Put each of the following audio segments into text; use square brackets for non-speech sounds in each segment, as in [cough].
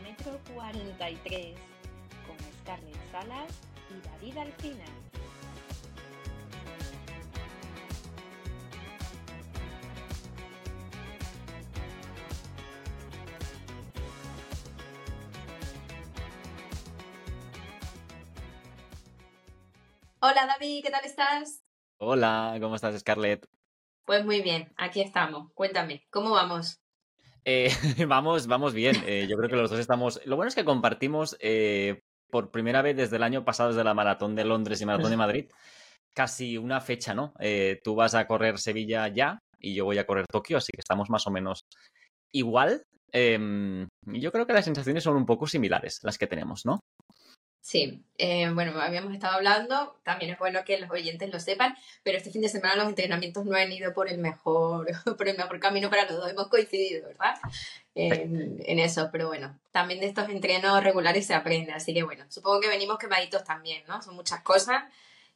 kilómetro 43 con Scarlett Salas y David Alcina. Hola David, ¿qué tal estás? Hola, ¿cómo estás, Scarlett? Pues muy bien, aquí estamos. Cuéntame, ¿cómo vamos? Eh, [laughs] vamos, vamos bien. Eh, yo creo que los dos estamos. Lo bueno es que compartimos eh, por primera vez desde el año pasado, desde la maratón de Londres y maratón de [laughs] Madrid, casi una fecha, ¿no? tú vas a correr Sevilla ya y yo voy a correr Tokio, así que estamos más o menos igual. Em, yo creo que las sensaciones son un poco similares las que tenemos, ¿no? Sí, eh, bueno, habíamos estado hablando, también es bueno que los oyentes lo sepan, pero este fin de semana los entrenamientos no han ido por el mejor, [laughs] por el mejor camino para los dos, hemos coincidido, ¿verdad? En, eso, pero bueno, también de estos entrenos regulares se aprende, así que bueno, supongo que venimos quemaditos también, ¿no? Son muchas cosas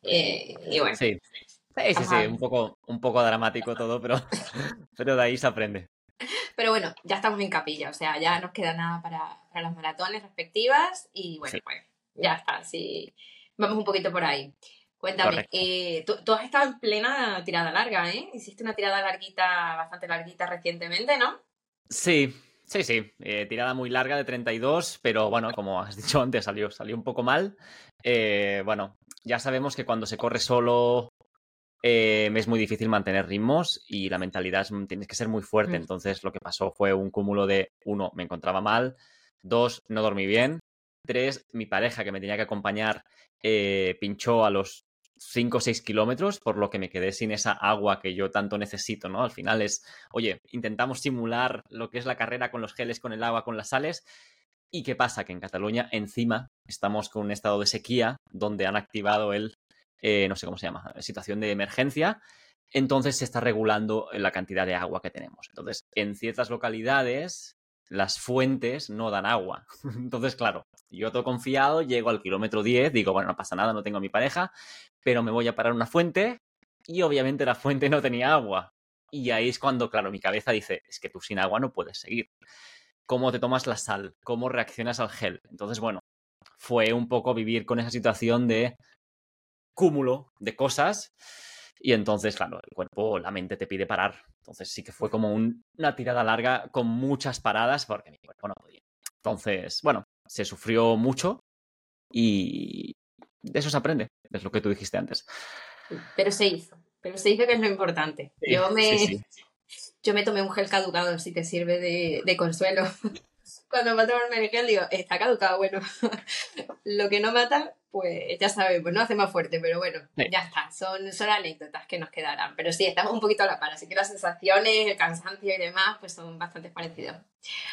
eh, y bueno. Sí, sí, sí, sí, un poco, un poco dramático todo, pero, [laughs] pero de ahí se aprende. Pero bueno, ya estamos en capilla, o sea, ya nos queda nada para, para las maratones respectivas y bueno, pues ya está, sí. Vamos un poquito por ahí. Cuéntame, eh, tú, has estado en plena tirada larga, ¿eh? Hiciste una tirada larguita, bastante larguita recientemente, ¿no? Sí, sí, sí. Eh, tirada muy larga de 32, pero bueno, como has [laughs] dicho antes, salió, salió un poco mal. Eh, bueno, ya sabemos que cuando se corre solo es muy difícil mantener ritmos y la mentalidad tienes que ser muy fuerte. Mm. Entonces, lo que pasó fue un cúmulo de, uno, me encontraba mal, dos, no dormí bien, Mi pareja que me tenía que acompañar eh, pinchó a los 5 o 6 kilómetros, por lo que me quedé sin esa agua que yo tanto necesito, ¿no? Al final es, oye, intentamos simular lo que es la carrera con los geles, con el agua, con las sales. ¿Y qué pasa? Que en Cataluña, encima, estamos con un estado de sequía donde han activado el, eh, no sé cómo se llama, situación de emergencia. Entonces se está regulando la cantidad de agua que tenemos. Entonces, en ciertas localidades las fuentes no dan agua. [laughs] Entonces, claro, yo todo confiado, llego al kilómetro 10, digo, bueno, no pasa nada, no tengo a mi pareja, pero me voy a parar una fuente y obviamente la fuente no tenía agua. Y ahí es cuando, claro, mi cabeza dice, es que tú sin agua no puedes seguir. ¿Cómo te tomas la sal? ¿Cómo reaccionas al gel? Entonces, bueno, fue un poco vivir con esa situación de cúmulo de cosas y entonces, claro, el cuerpo, la mente te pide parar. Entonces sí que fue como una tirada larga con muchas paradas porque mi cuerpo no podía. Entonces, bueno, se sufrió mucho y de eso se aprende, es lo que tú dijiste antes. Pero se hizo, pero se hizo que es lo importante. yo, me, yo me tomé un gel caducado, si te sirve de, de consuelo. Cuando va a tomarme el gel, digo, está caducado, bueno, [laughs] lo que no mata pues ya sabemos, pues no hace más fuerte, pero bueno, ya está, son, son anécdotas que nos quedarán. Pero sí, estamos un poquito a la par, así que las sensaciones, el cansancio y demás, pues son bastante parecidos.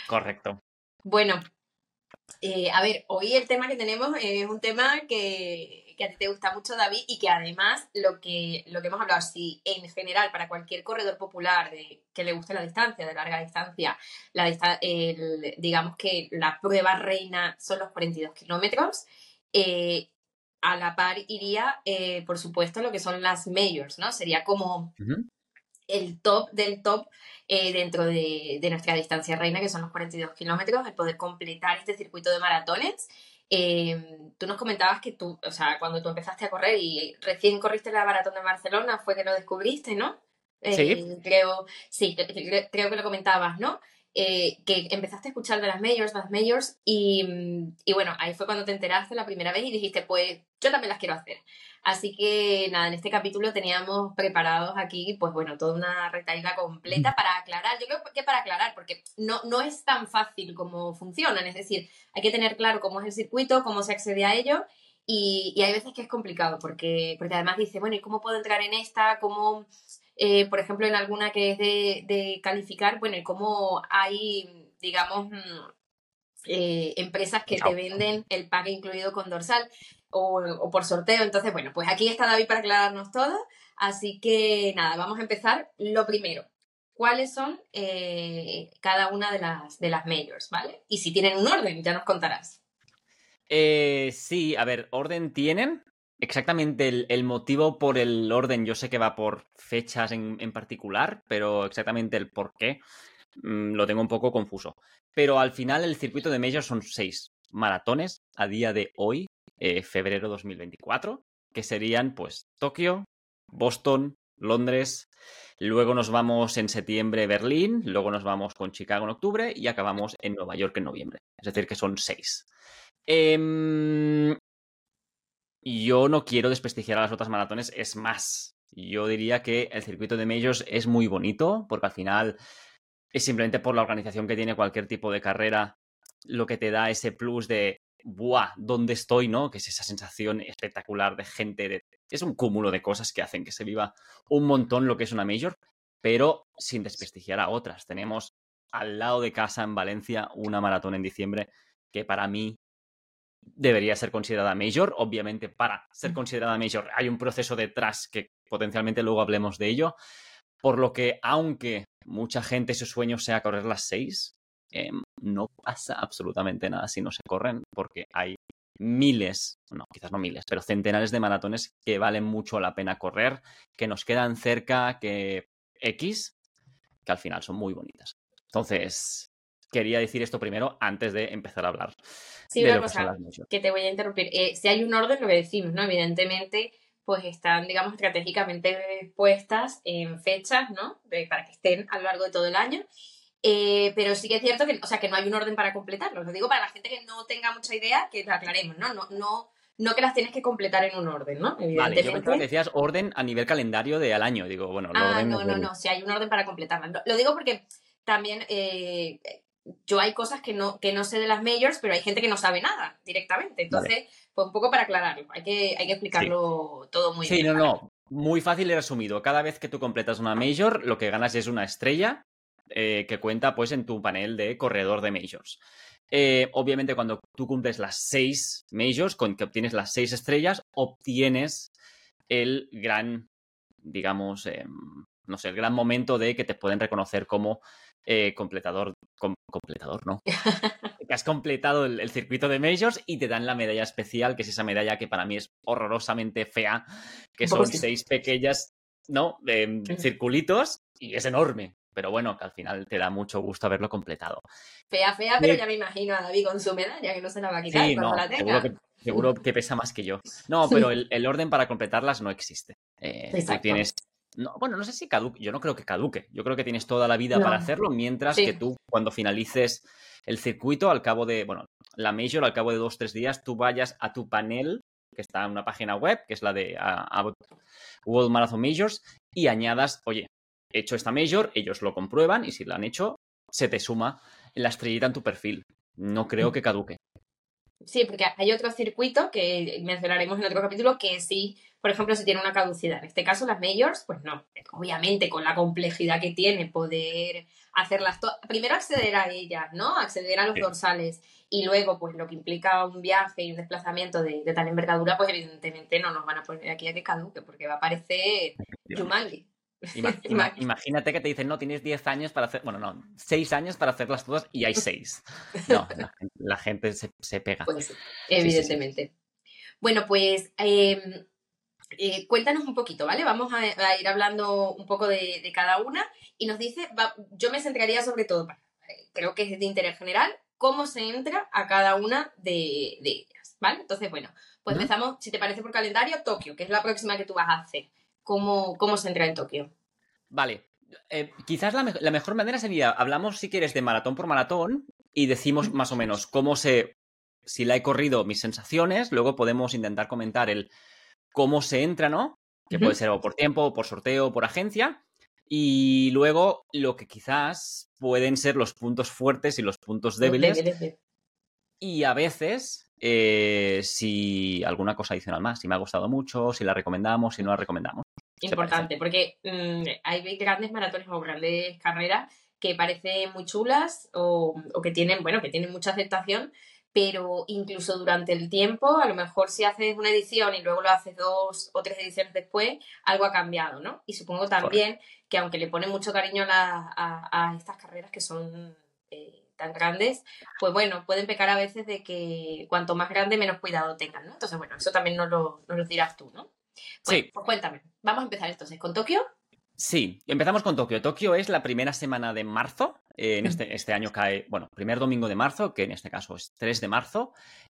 Correcto. Bueno, eh, a ver, hoy el tema que tenemos es un tema que, que, a ti te gusta mucho, David, y que además lo que, lo que hemos hablado, si en general para cualquier corredor popular de, que le guste la distancia, de larga distancia, la digamos que la prueba reina son los 42 kilómetros. Eh, a la par iría, eh, por supuesto, lo que son las majors, ¿no? Sería como el top del top eh, dentro de, nuestra distancia reina, que son los 42 kilómetros, el poder completar este circuito de maratones. Em, tú nos comentabas que tú, o sea, cuando tú empezaste a correr y recién corriste la maratón de Barcelona, fue que lo descubriste, ¿no? sí. Creo, sí, creo que lo comentabas, ¿no? Eh, que empezaste a escuchar de las majors, las majors, y, y, bueno, ahí fue cuando te enteraste la primera vez y dijiste, pues yo también las quiero hacer. Así que nada, en este capítulo teníamos preparados aquí, pues bueno, toda una retaíla completa para aclarar. Yo creo que para aclarar, porque no, no es tan fácil como funcionan, es decir, hay que tener claro cómo es el circuito, cómo se accede a ello. Y, y hay veces que es complicado porque, porque además dice, bueno, ¿y cómo puedo entrar en esta? ¿Cómo, eh, por ejemplo, en alguna que es de, calificar, bueno, y cómo hay, digamos, mm, eh, empresas que te venden el pack incluido con dorsal o, por sorteo. Entonces, bueno, pues aquí está David para aclararnos todo. Así que nada, vamos a empezar. Lo primero, ¿cuáles son eh, cada una de las, de las majors, ¿vale? Y si tienen un orden, ya nos contarás. sí, a ver, orden tienen, exactamente el, motivo por el orden, yo sé que va por fechas en, particular, pero exactamente el por qué. mm, lo tengo un poco confuso. Pero al final el circuito de Majors son seis maratones a día de hoy, eh, febrero 2024, que serían pues Tokio, Boston, Londres, luego nos vamos en septiembre Berlín, luego nos vamos con Chicago en octubre y acabamos en Nueva York en noviembre. Es decir, que son seis. Em, yo no quiero desprestigiar a las otras maratones, es más, yo diría que el circuito de Majors es muy bonito porque al final es simplemente por la organización que tiene cualquier tipo de carrera lo que te da ese plus de ¡buah! ¿Dónde estoy? ¿No? Que es esa sensación espectacular de gente. Es un cúmulo de cosas que hacen que se viva un montón lo que es una Major, pero sin desprestigiar a otras. Tenemos al lado de casa en Valencia una maratón en diciembre que para mí debería ser considerada Major. Obviamente, para ser considerada Major hay un proceso detrás que potencialmente luego hablemos de ello. Por lo que, aunque mucha gente su sueño sea correr las seis, Em, no pasa absolutamente nada si no se corren, porque hay miles, no, quizás no miles, pero centenares de maratones que valen mucho la pena correr, que nos quedan cerca, que X, que al final son muy bonitas. Entonces, quería decir esto primero antes de empezar a hablar. Sí, una cosa que te voy a interrumpir. Eh, si hay un orden, lo que decimos, ¿no? Evidentemente, pues están, digamos, estratégicamente puestas en fechas, ¿no? para que estén a lo largo de todo el año. Eh, pero sí que es cierto que, o sea, que no hay un orden para completarlo. Lo digo para la gente que no tenga mucha idea, que lo aclaremos, ¿no? No, no, no que las tienes que completar en un orden, ¿no? Vale, yo pensaba que decías orden a nivel calendario de al año. Digo, bueno, ah, no, no, no, si hay un orden para completarlas. Lo digo porque también eh, yo hay cosas que no, que no sé de las majors, pero hay gente que no sabe nada directamente. Entonces, pues un poco para aclararlo. Hay que, hay que explicarlo todo muy bien. Sí, no, no. Muy fácil y resumido. Cada vez que tú completas una major, lo que ganas es una estrella eh, que cuenta pues en tu panel de corredor de majors. Eh, obviamente cuando tú cumples las seis majors, con que obtienes las seis estrellas, obtienes el gran, digamos, em, no sé, el gran momento de que te pueden reconocer como eh, completador, completador, ¿no? [laughs] que has completado el, circuito de majors y te dan la medalla especial, que es esa medalla que para mí es horrorosamente fea, que son seis pequeñas, ¿no? De, circulitos y es enorme pero bueno, que al final te da mucho gusto haberlo completado. Fea, fea, pero ya me imagino a David con su medalla, que no se la va a quitar cuando la tenga. Seguro que, pesa más que yo. No, pero el, orden para completarlas no existe. Eh, tienes. No, bueno, no sé si caduque. Yo no creo que caduque. Yo creo que tienes toda la vida para hacerlo, mientras que tú, cuando finalices el circuito, al cabo de. Bueno, la Major, al cabo de dos, tres días, tú vayas a tu panel, que está en una página web, que es la de World Marathon Majors, y añadas, oye, hecho esta major, ellos lo comprueban y si lo han hecho, se te suma la estrellita en tu perfil. No creo mm. que caduque. Sí, porque hay otro circuito que mencionaremos en otro capítulo que sí, por ejemplo, si tiene una caducidad. En este caso, las majors, pues no. Obviamente, con la complejidad que tiene poder hacerlas todas. Primero acceder a ellas, ¿no? Acceder a los dorsales. Y luego, pues lo que implica un viaje y un desplazamiento de, tal envergadura, pues evidentemente no nos van a poner aquí a que caduque, porque va a parecer Jumanji. [laughs] imagínate que te dicen, no, tienes 10 años para hacer, bueno, no, 6 años para hacerlas todas y hay 6. No, [laughs] la, gente se, pega. Pues, evidentemente. Bueno, pues em, eh, cuéntanos un poquito, ¿vale? Vamos a, ir hablando un poco de, cada una y nos dice, yo me centraría sobre todo, creo que es de interés general, cómo se entra a cada una de, ellas, ¿vale? Entonces, bueno, pues empezamos, si te parece por calendario, Tokio, que es la próxima que tú vas a hacer cómo, cómo se entra en Tokio. Vale. Eh, quizás la, mejor manera sería, hablamos si quieres de maratón por maratón y decimos más o menos cómo se, si la he corrido, mis sensaciones, luego podemos intentar comentar el cómo se entra, ¿no? Que puede ser o por tiempo, o por sorteo, o por agencia. Y luego lo que quizás pueden ser los puntos fuertes y los puntos débiles. Y a veces eh, si alguna cosa adicional más, si me ha gustado mucho, si la recomendamos, si no la recomendamos. Importante, porque mm, hay grandes maratones o grandes carreras que parecen muy chulas o, que tienen, bueno, que tienen mucha aceptación, pero incluso durante el tiempo, a lo mejor si haces una edición y luego lo haces dos o tres ediciones después, algo ha cambiado, ¿no? Y supongo también que aunque le ponen mucho cariño a, estas carreras que son eh, tan grandes, pues bueno, pueden pecar a veces de que cuanto más grande, menos cuidado tengan, ¿no? Entonces, bueno, eso también nos lo, dirás tú, ¿no? sí. Pues cuéntame, vamos a empezar entonces con Tokio. Sí, empezamos con Tokio. Tokio es la primera semana de marzo, en este, este año cae, bueno, primer domingo de marzo, que en este caso es 3 de marzo.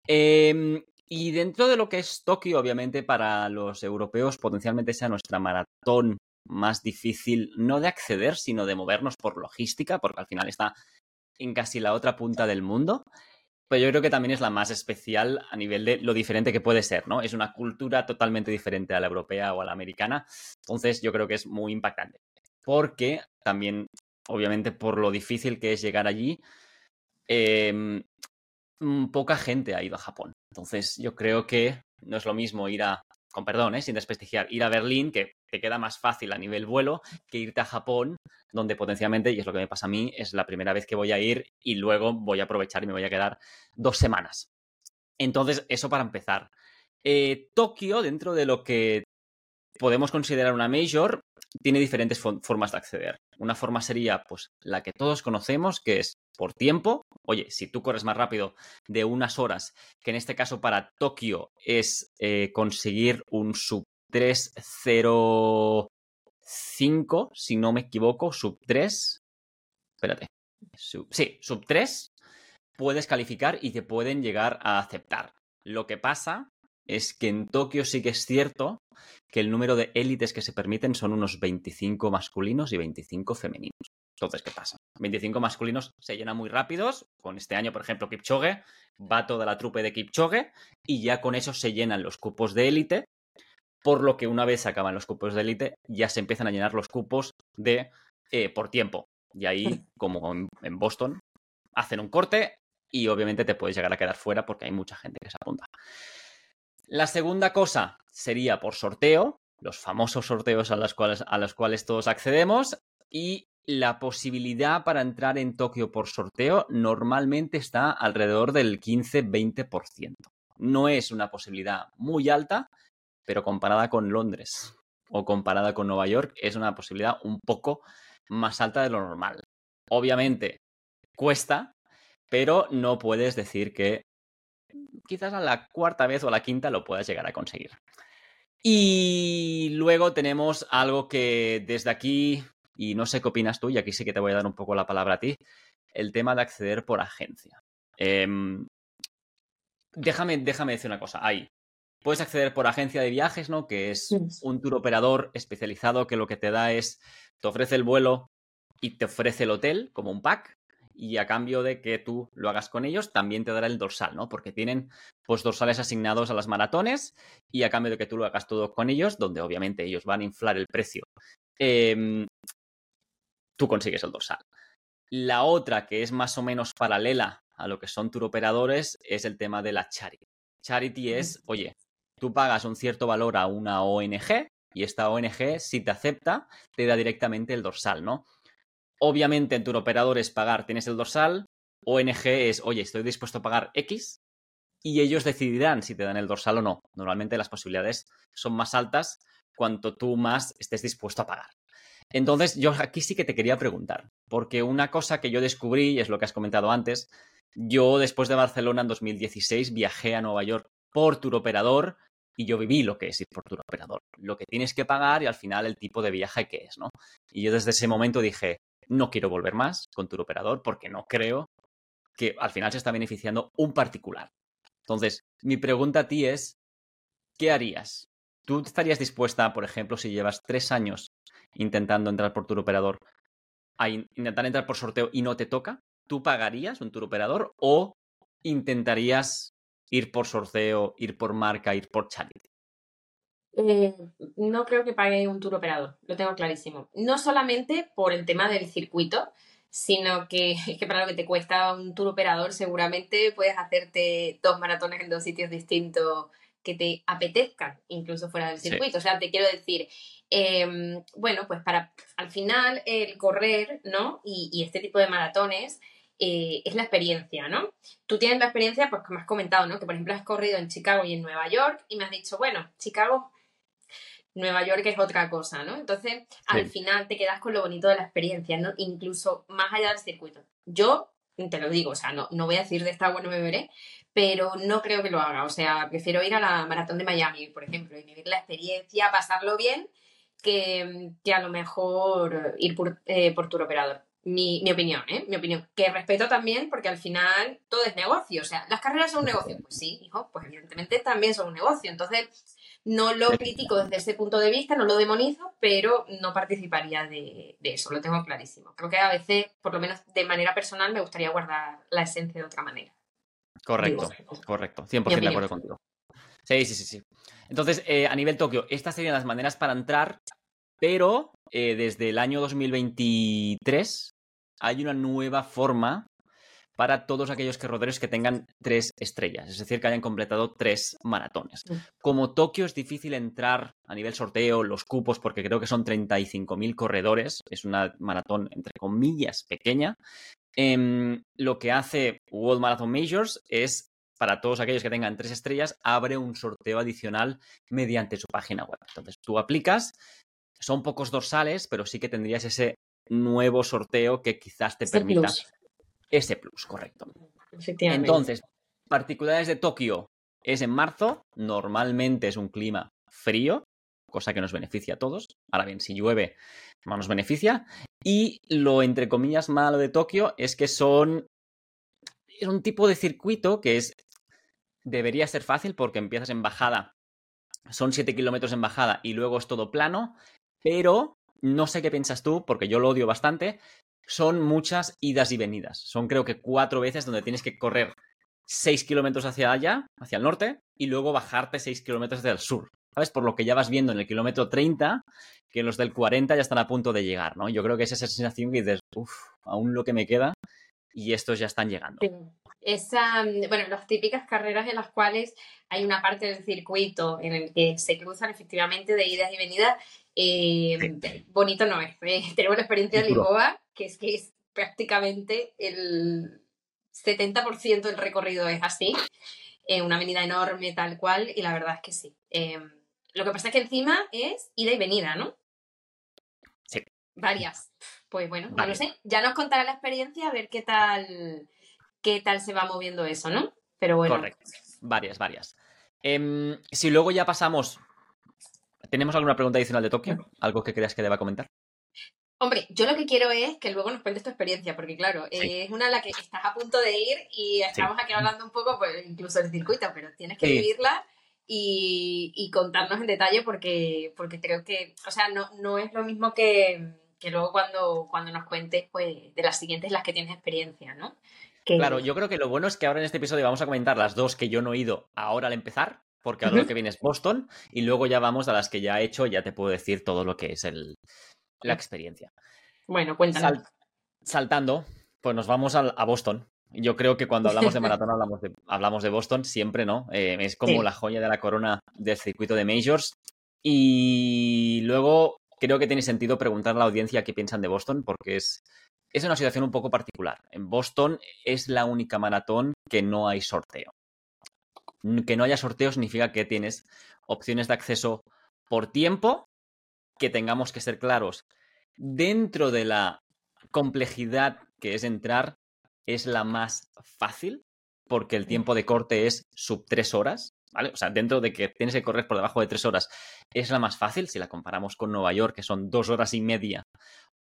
Em, y dentro de lo que es Tokio, obviamente para los europeos potencialmente sea nuestra maratón más difícil, no de acceder, sino de movernos por logística, porque al final está en casi la otra punta del mundo. Pero yo creo que también es la más especial a nivel de lo diferente que puede ser, ¿no? Es una cultura totalmente diferente a la europea o a la americana. Entonces yo creo que es muy impactante. Porque también, obviamente, por lo difícil que es llegar allí, em, poca gente ha ido a Japón. Entonces yo creo que no es lo mismo ir a con perdón, ¿eh? sin desprestigiar, ir a Berlín, que te queda más fácil a nivel vuelo, que irte a Japón, donde potencialmente, y es lo que me pasa a mí, es la primera vez que voy a ir y luego voy a aprovechar y me voy a quedar dos semanas. Entonces, eso para empezar. Eh, Tokio, dentro de lo que podemos considerar una major, tiene diferentes formas de acceder. Una forma sería, pues, la que todos conocemos, que es por tiempo. Oye, si tú corres más rápido de unas horas, que en este caso para Tokio es eh, conseguir un sub 305, si no me equivoco, sub 3. Espérate. sí, sub 3 puedes calificar y te pueden llegar a aceptar. Lo que pasa es que en Tokio sí que es cierto que el número de élites que se permiten son unos 25 masculinos y 25 femeninos. Entonces, ¿qué pasa? 25 masculinos se llenan muy rápidos. Con este año, por ejemplo, Kipchoge, va toda la trupe de Kipchoge y ya con eso se llenan los cupos de élite. Por lo que una vez se acaban los cupos de élite, ya se empiezan a llenar los cupos de eh, por tiempo. Y ahí, como en Boston, hacen un corte y obviamente te puedes llegar a quedar fuera porque hay mucha gente que se apunta. La segunda cosa sería por sorteo, los famosos sorteos a los cuales, a los cuales todos accedemos, y la posibilidad para entrar en Tokio por sorteo normalmente está alrededor del 15-20%. No es una posibilidad muy alta, pero comparada con Londres o comparada con Nueva York es una posibilidad un poco más alta de lo normal. Obviamente cuesta, pero no puedes decir que quizás a la cuarta vez o a la quinta lo puedas llegar a conseguir. Y luego tenemos algo que desde aquí, y no sé qué opinas tú, y aquí sí que te voy a dar un poco la palabra a ti, el tema de acceder por agencia. Em, déjame, déjame decir una cosa. Ahí. Puedes acceder por agencia de viajes, ¿no? Que es un tour operador especializado que lo que te da es, te ofrece el vuelo y te ofrece el hotel como un pack y a cambio de que tú lo hagas con ellos, también te dará el dorsal, ¿no? Porque tienen pues dorsales asignados a las maratones y a cambio de que tú lo hagas todo con ellos, donde obviamente ellos van a inflar el precio, em, tú consigues el dorsal. La otra, que es más o menos paralela a lo que son tour operadores, es el tema de la charity. Charity es, oye, tú pagas un cierto valor a una ONG y esta ONG, si te acepta, te da directamente el dorsal, ¿no? Obviamente en tu operador es pagar, tienes el dorsal. ONG es, oye, estoy dispuesto a pagar X y ellos decidirán si te dan el dorsal o no. Normalmente las posibilidades son más altas cuanto tú más estés dispuesto a pagar. Entonces, yo aquí sí que te quería preguntar, porque una cosa que yo descubrí, y es lo que has comentado antes, yo después de Barcelona en 2016 viajé a Nueva York por tour operador y yo viví lo que es ir por tour operador, lo que tienes que pagar y al final el tipo de viaje que es, ¿no? Y yo desde ese momento dije, no quiero volver más con tu operador porque no creo que al final se está beneficiando un particular. Entonces, mi pregunta a ti es, ¿qué harías? ¿Tú estarías dispuesta, por ejemplo, si llevas tres años intentando entrar por tu operador, a intentar entrar por sorteo y no te toca? ¿Tú pagarías un tour operador o intentarías ir por sorteo, ir por marca, ir por charity? Eh, no creo que pague un tour operador, lo tengo clarísimo. No solamente por el tema del circuito, sino que, [laughs] que para lo que te cuesta un tour operador seguramente puedes hacerte dos maratones en dos sitios distintos que te apetezcan, incluso fuera del circuito. O sea, te quiero decir, em, bueno, pues para al final el correr, ¿no? Y, y este tipo de maratones eh, es la experiencia, ¿no? Tú tienes la experiencia, pues como has comentado, ¿no? Que por ejemplo has corrido en Chicago y en Nueva York y me has dicho, bueno, Chicago Nueva York es otra cosa, ¿no? Entonces, al final te quedas con lo bonito de la experiencia, ¿no? Incluso más allá del circuito. Yo, te lo digo, o sea, no, no voy a decir de esta bueno me veré, pero no creo que lo haga. O sea, prefiero ir a la maratón de Miami, por ejemplo, y vivir la experiencia, pasarlo bien, que, que a lo mejor ir por, eh, por tour operador. mi, opinión, ¿eh? Mi opinión. Que respeto también porque al final todo es negocio. O sea, ¿las carreras son un negocio? Pues sí, hijo, pues evidentemente también son un negocio. Entonces, no lo critico desde ese punto de vista, no lo demonizo, pero no participaría de, eso, lo tengo clarísimo. Creo que a veces, por lo menos de manera personal, me gustaría guardar la esencia de otra manera. Correcto, correcto. 100% de acuerdo contigo. Sí, sí, sí, sí. Entonces, eh, a nivel Tokio, estas serían las maneras para entrar, pero eh, desde el año 2023 hay una nueva forma para todos aquellos corredores que tengan tres estrellas, es decir, que hayan completado tres maratones. Mm. Como Tokio es difícil entrar a nivel sorteo, los cupos, porque creo que son 35.000 corredores, es una maratón entre comillas pequeña, em, lo que hace World Marathon Majors es para todos aquellos que tengan tres estrellas, abre un sorteo adicional mediante su página web. Entonces tú aplicas, son pocos dorsales, pero sí que tendrías ese nuevo sorteo que quizás te permita ese plus, correcto. Entonces, particulares de Tokio es en marzo, normalmente es un clima frío, cosa que nos beneficia a todos. Ahora bien, si llueve, no nos beneficia. Y lo entre comillas malo de Tokio es que son. Es un tipo de circuito que es. Debería ser fácil porque empiezas en bajada. Son 7 kilómetros en bajada y luego es todo plano. Pero no sé qué piensas tú, porque yo lo odio bastante son muchas idas y venidas. Son creo que cuatro veces donde tienes que correr seis kilómetros hacia allá, hacia el norte, y luego bajarte seis kilómetros hacia el sur. ¿Sabes? Por lo que ya vas viendo en el kilómetro 30 que los del 40 ya están a punto de llegar, ¿no? Yo creo que es esa sensación que dices, uff, aún lo que me queda y estos ya están llegando. Esa, bueno, las típicas carreras en las cuales hay una parte del circuito en el que se cruzan efectivamente de idas y venidas eh, bonito no es. Eh, [laughs] tenemos la experiencia de Lisboa, que es que es prácticamente el 70% del recorrido es así. Eh, una avenida enorme, tal cual, y la verdad es que sí. Lo que pasa es que encima es ida y venida, ¿no? Sí. Varias. Pues bueno, no lo sé. Ya nos contará la experiencia a ver qué tal, qué tal se va moviendo eso, ¿no? Pero bueno. Correcto. Varias, varias. Em, si luego ya pasamos ¿Tenemos alguna pregunta adicional de Tokio? ¿Algo que creas que deba comentar? Hombre, yo lo que quiero es que luego nos cuentes tu experiencia, porque claro, es una a la que estás a punto de ir y estamos aquí hablando un poco, pues incluso del circuito, pero tienes que vivirla y, contarnos en detalle porque, porque creo que, o sea, no, no es lo mismo que, luego cuando, cuando nos cuentes pues, de las siguientes las que tienes experiencia, ¿no? Claro, yo creo que lo bueno es que ahora en este episodio vamos a comentar las dos que yo no he ido ahora al empezar, porque ahora lo que viene es Boston y luego ya vamos a las que ya he hecho, ya te puedo decir todo lo que es el, la experiencia. Bueno, cuéntanos. saltando, pues nos vamos a, Boston. Yo creo que cuando hablamos de [laughs] maratón hablamos de, hablamos de Boston, siempre, ¿no? Eh, es como la joya de la corona del circuito de Majors. Y luego creo que tiene sentido preguntar a la audiencia qué piensan de Boston, porque es, es una situación un poco particular. En Boston es la única maratón que no hay sorteo que no haya sorteo significa que tienes opciones de acceso por tiempo, que tengamos que ser claros. Dentro de la complejidad que es entrar, es la más fácil, porque el tiempo de corte es sub tres horas, ¿vale? O sea, dentro de que tienes que correr por debajo de tres horas, es la más fácil si la comparamos con Nueva York, que son dos horas y media.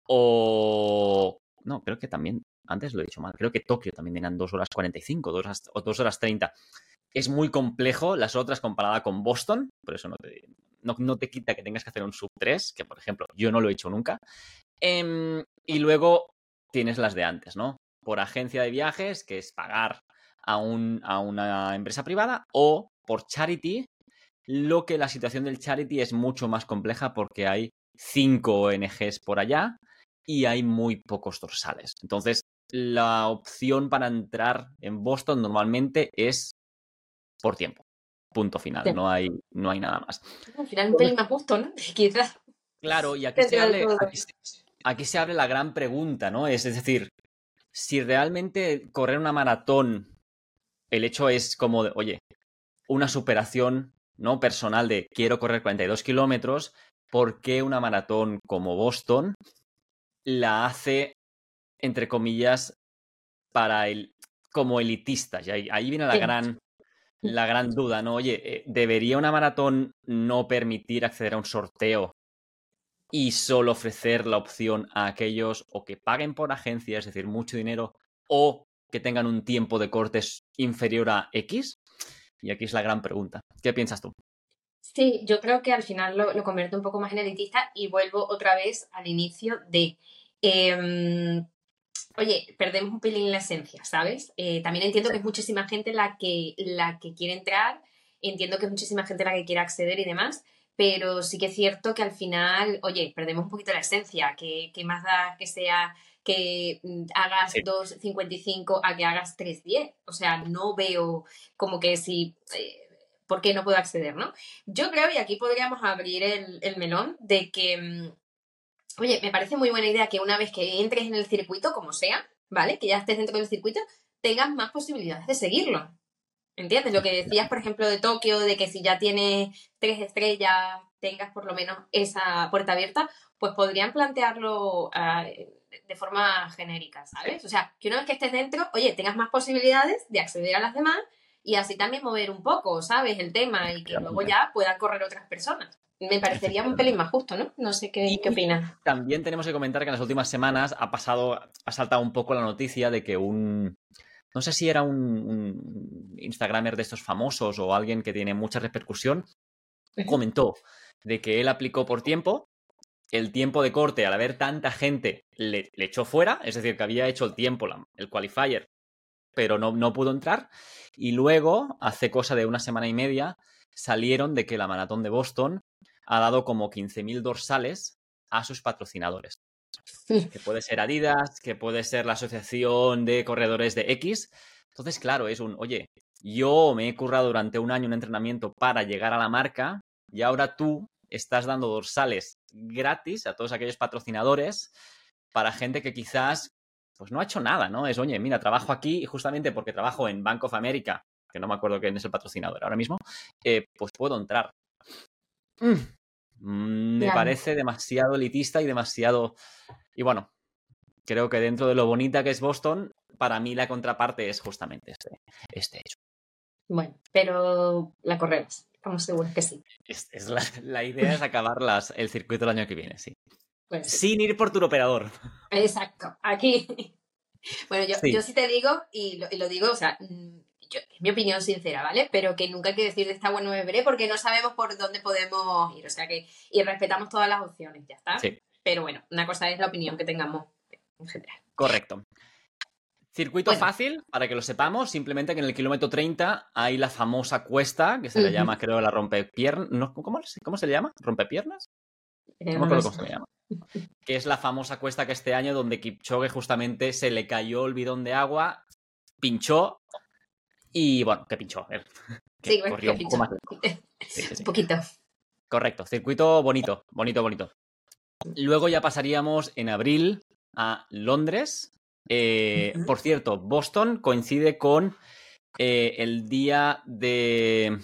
O. No, creo que también. Antes lo he dicho mal. Creo que Tokio también eran dos horas 45 dos horas, o dos horas 30 es muy complejo las otras comparada con Boston, por eso no te, no, te quita que tengas que hacer un sub 3, que por ejemplo yo no lo he hecho nunca. Em, y luego tienes las de antes, ¿no? Por agencia de viajes, que es pagar a, un, a una empresa privada, o por charity, lo que la situación del charity es mucho más compleja porque hay cinco ONGs por allá y hay muy pocos dorsales. Entonces, la opción para entrar en Boston normalmente es por tiempo. Punto final. No, hay, no hay nada más. Al final un pelín más justo, ¿no? [laughs] Quizás. Claro, y aquí se, abre, aquí, se, abre la gran pregunta, ¿no? Es, decir, si realmente correr una maratón, el hecho es como de, oye, una superación ¿no? personal de quiero correr 42 kilómetros, ¿por qué una maratón como Boston la hace, entre comillas, para el como elitista? Y ahí, viene la gran la gran duda, ¿no? Oye, eh, ¿debería una maratón no permitir acceder a un sorteo y solo ofrecer la opción a aquellos o que paguen por agencia, es decir, mucho dinero, o que tengan un tiempo de cortes inferior a X? Y aquí es la gran pregunta. ¿Qué piensas tú? Sí, yo creo que al final lo, lo convierte un poco más en elitista y vuelvo otra vez al inicio de... Em, oye, perdemos un pelín la esencia, ¿sabes? Eh, también entiendo que es muchísima gente la que, la que quiere entrar, entiendo que es muchísima gente la que quiere acceder y demás, pero sí que es cierto que al final, oye, perdemos un poquito la esencia, que, que más da que sea que mm, hagas 2.55 a que hagas 3.10. O sea, no veo como que si... Eh, ¿Por qué no puedo acceder, no? Yo creo, y aquí podríamos abrir el, el melón, de que mm, Oye, me parece muy buena idea que una vez que entres en el circuito, como sea, ¿vale? Que ya estés dentro del circuito, tengas más posibilidades de seguirlo. ¿Entiendes? Lo que decías, por ejemplo, de Tokio, de que si ya tienes tres estrellas, tengas por lo menos esa puerta abierta, pues podrían plantearlo ah, de forma genérica, ¿sabes? O sea, que una vez que estés dentro, oye, tengas más posibilidades de acceder a las demás y así también mover un poco, ¿sabes? El tema y que luego ya puedan correr otras personas me parecería un pelín más justo, ¿no? No sé qué, qué opinas. También tenemos que comentar que en las últimas semanas ha pasado, ha saltado un poco la noticia de que un. No sé si era un, Instagramer de estos famosos o alguien que tiene mucha repercusión, comentó de que él aplicó por tiempo, el tiempo de corte, al haber tanta gente, le, echó fuera, es decir, que había hecho el tiempo, el qualifier, pero no, no pudo entrar. Y luego, hace cosa de una semana y media, salieron de que la maratón de Boston ha dado como 15.000 dorsales a sus patrocinadores. [laughs] Que puede ser Adidas, que puede ser la Asociación de Corredores de X. Entonces, claro, es un, oye, yo me he currado durante un año un entrenamiento para llegar a la marca y ahora tú estás dando dorsales gratis a todos aquellos patrocinadores para gente que quizás pues no ha hecho nada, ¿no? Es, oye, mira, trabajo aquí y justamente porque trabajo en Bank of America, que no me acuerdo quién es el patrocinador ahora mismo, eh, pues puedo entrar. Mm. Mm, me parece demasiado elitista y demasiado... Y bueno, creo que dentro de lo bonita que es Boston, para mí la contraparte es justamente este, este hecho. Bueno, pero la corremos, estamos seguros que sí. Es, la, idea es acabar el circuito el año que viene, sí. Pues Sin ir por tu operador. Exacto, aquí. [laughs] Bueno, yo sí, yo sí te digo, y lo, y lo digo, o sea, es mi opinión sincera, ¿vale? Pero que nunca hay que decir de esta me veré porque no sabemos por dónde podemos ir. O sea que, y respetamos todas las opciones, ya está. Sí. Pero bueno, una cosa es la opinión que tengamos en general. Correcto. Circuito fácil, para que lo sepamos, simplemente que en el kilómetro 30 hay la famosa cuesta, que se le llama, creo, la rompepiernas. No, ¿cómo, ¿Cómo se le llama? ¿Rompepiernas? No me acuerdo cómo se llama. Que es la famosa cuesta que este año, donde Kipchoge justamente se le cayó el bidón de agua, pinchó y bueno, que pinchó. [laughs] sí, corrió un poco más. [laughs] un poquito. Correcto, circuito bonito, bonito, bonito. Luego ya pasaríamos en abril a Londres. Eh, por cierto, Boston coincide con eh, el día de